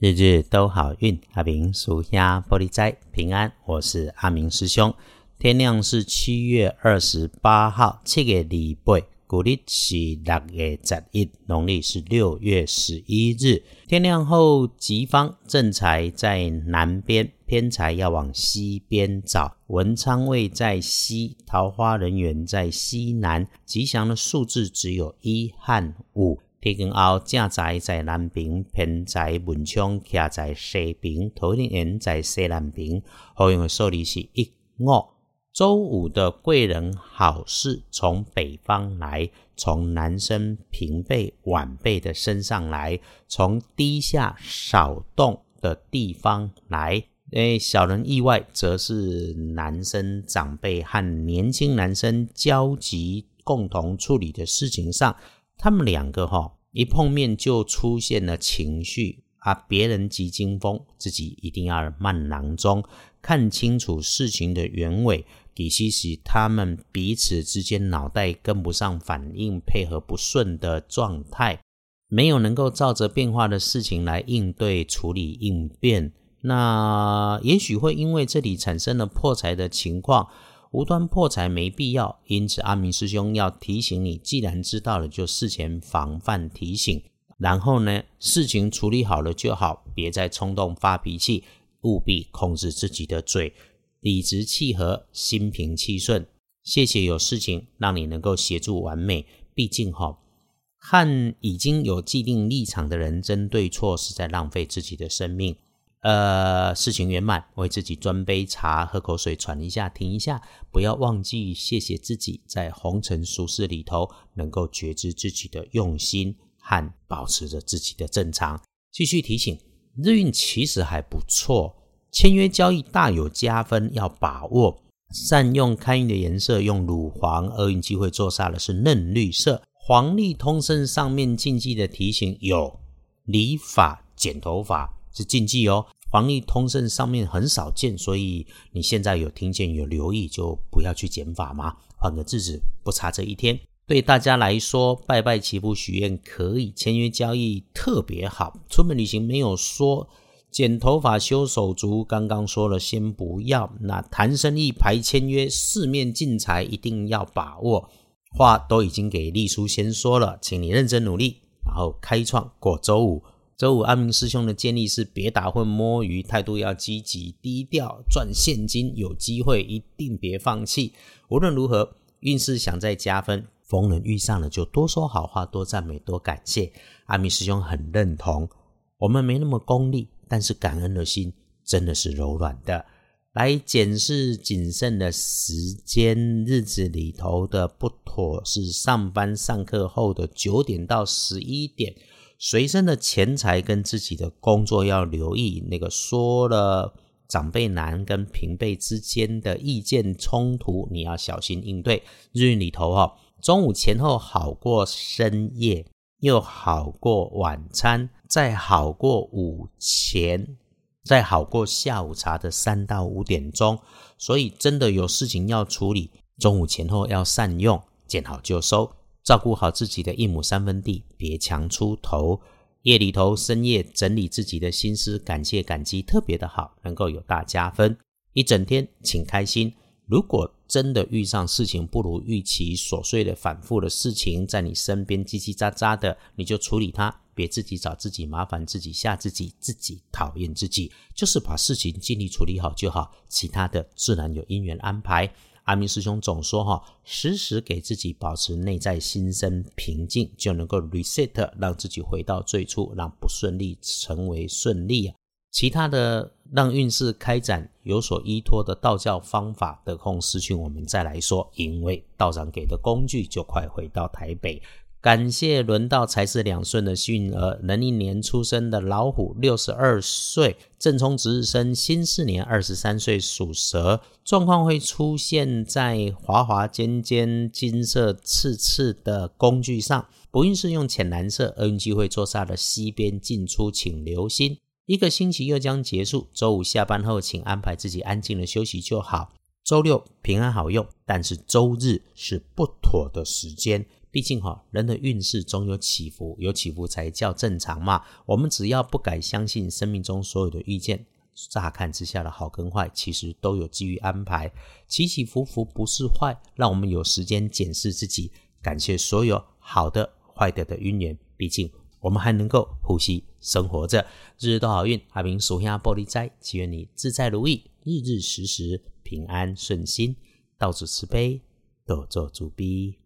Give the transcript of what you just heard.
日日都好运，阿明属下玻璃斋平安。我是阿明师兄。天亮是七月二十八号，七月礼拜，古历是六月十一，农历是六月十一日。天亮后，吉方正财在南边，偏财要往西边找。文昌位在西，桃花人员在西南。吉祥的数字只有一和五。天光后，正财在南边，偏财文昌徛在西边，桃林园在西南边。好用的数字是一五。周五的贵人好事从北方来，从男生平辈晚辈的身上来，从低下少动的地方来。诶，小人意外，则是男生长辈和年轻男生交集共同处理的事情上。他们两个哈一碰面就出现了情绪啊，别人急惊风，自己一定要慢郎中，看清楚事情的原委。底细是他们彼此之间脑袋跟不上反应，配合不顺的状态，没有能够照着变化的事情来应对处理应变。那也许会因为这里产生了破财的情况。无端破财没必要，因此阿明师兄要提醒你：既然知道了，就事前防范提醒。然后呢，事情处理好了就好，别再冲动发脾气，务必控制自己的嘴，理直气和，心平气顺。谢谢有事情让你能够协助完美。毕竟哈，和已经有既定立场的人争对错，是在浪费自己的生命。呃，事情圆满，为自己端杯茶，喝口水，喘一下，停一下，不要忘记谢谢自己，在红尘俗世里头，能够觉知自己的用心和保持着自己的正常。继续提醒，日运其实还不错，签约交易大有加分，要把握，善用开运的颜色，用乳黄，厄运机会坐煞的是嫩绿色。黄历通胜上面禁忌的提醒有理发、剪头发。是禁忌哦，黄历通胜上面很少见，所以你现在有听见有留意，就不要去减法嘛，换个日子不差这一天。对大家来说，拜拜祈福许愿可以，签约交易特别好。出门旅行没有说，剪头发修手足，刚刚说了先不要。那谈生意排签约，四面进财一定要把握。话都已经给丽叔先说了，请你认真努力，然后开创过周五。周五，阿明师兄的建议是：别打混摸鱼，态度要积极低调，赚现金有机会，一定别放弃。无论如何，运势想再加分，逢人遇上了就多说好话，多赞美，多感谢。阿明师兄很认同，我们没那么功利，但是感恩的心真的是柔软的。来检视谨慎的时间日子里头的不妥，是上班上课后的九点到十一点。随身的钱财跟自己的工作要留意，那个说了长辈难跟平辈之间的意见冲突，你要小心应对。日运里头哈，中午前后好过深夜，又好过晚餐，再好过午前，再好过下午茶的三到五点钟。所以真的有事情要处理，中午前后要善用，见好就收。照顾好自己的一亩三分地，别强出头。夜里头深夜整理自己的心思，感谢感激特别的好，能够有大加分。一整天请开心。如果真的遇上事情不如预期、琐碎的反复的事情在你身边叽叽喳喳的，你就处理它，别自己找自己麻烦，自己吓自己，自己讨厌自己，就是把事情尽力处理好就好，其他的自然有因缘安排。阿明师兄总说哈，时时给自己保持内在心生平静，就能够 reset，让自己回到最初，让不顺利成为顺利啊。其他的让运势开展有所依托的道教方法，得空私讯我们再来说。因为道长给的工具就快回到台北。感谢轮到财势两顺的幸运儿，能一年出生的老虎，六十二岁正冲值日生，辛巳年二十三岁属蛇，状况会出现在滑滑尖尖、金色刺刺的工具上。不运是用浅蓝色，厄运机会坐煞的西边进出，请留心。一个星期又将结束，周五下班后，请安排自己安静的休息就好。周六平安好用，但是周日是不妥的时间。毕竟哈，人的运势总有起伏，有起伏才叫正常嘛。我们只要不敢相信生命中所有的遇见，乍看之下的好跟坏，其实都有基于安排，起起伏伏不是坏，让我们有时间检视自己，感谢所有好的、坏的的因缘。毕竟我们还能够呼吸、生活着，日日都好运。阿明属下玻璃斋，祈愿你自在如意，日日时时平安顺心，到处慈悲，多做主逼。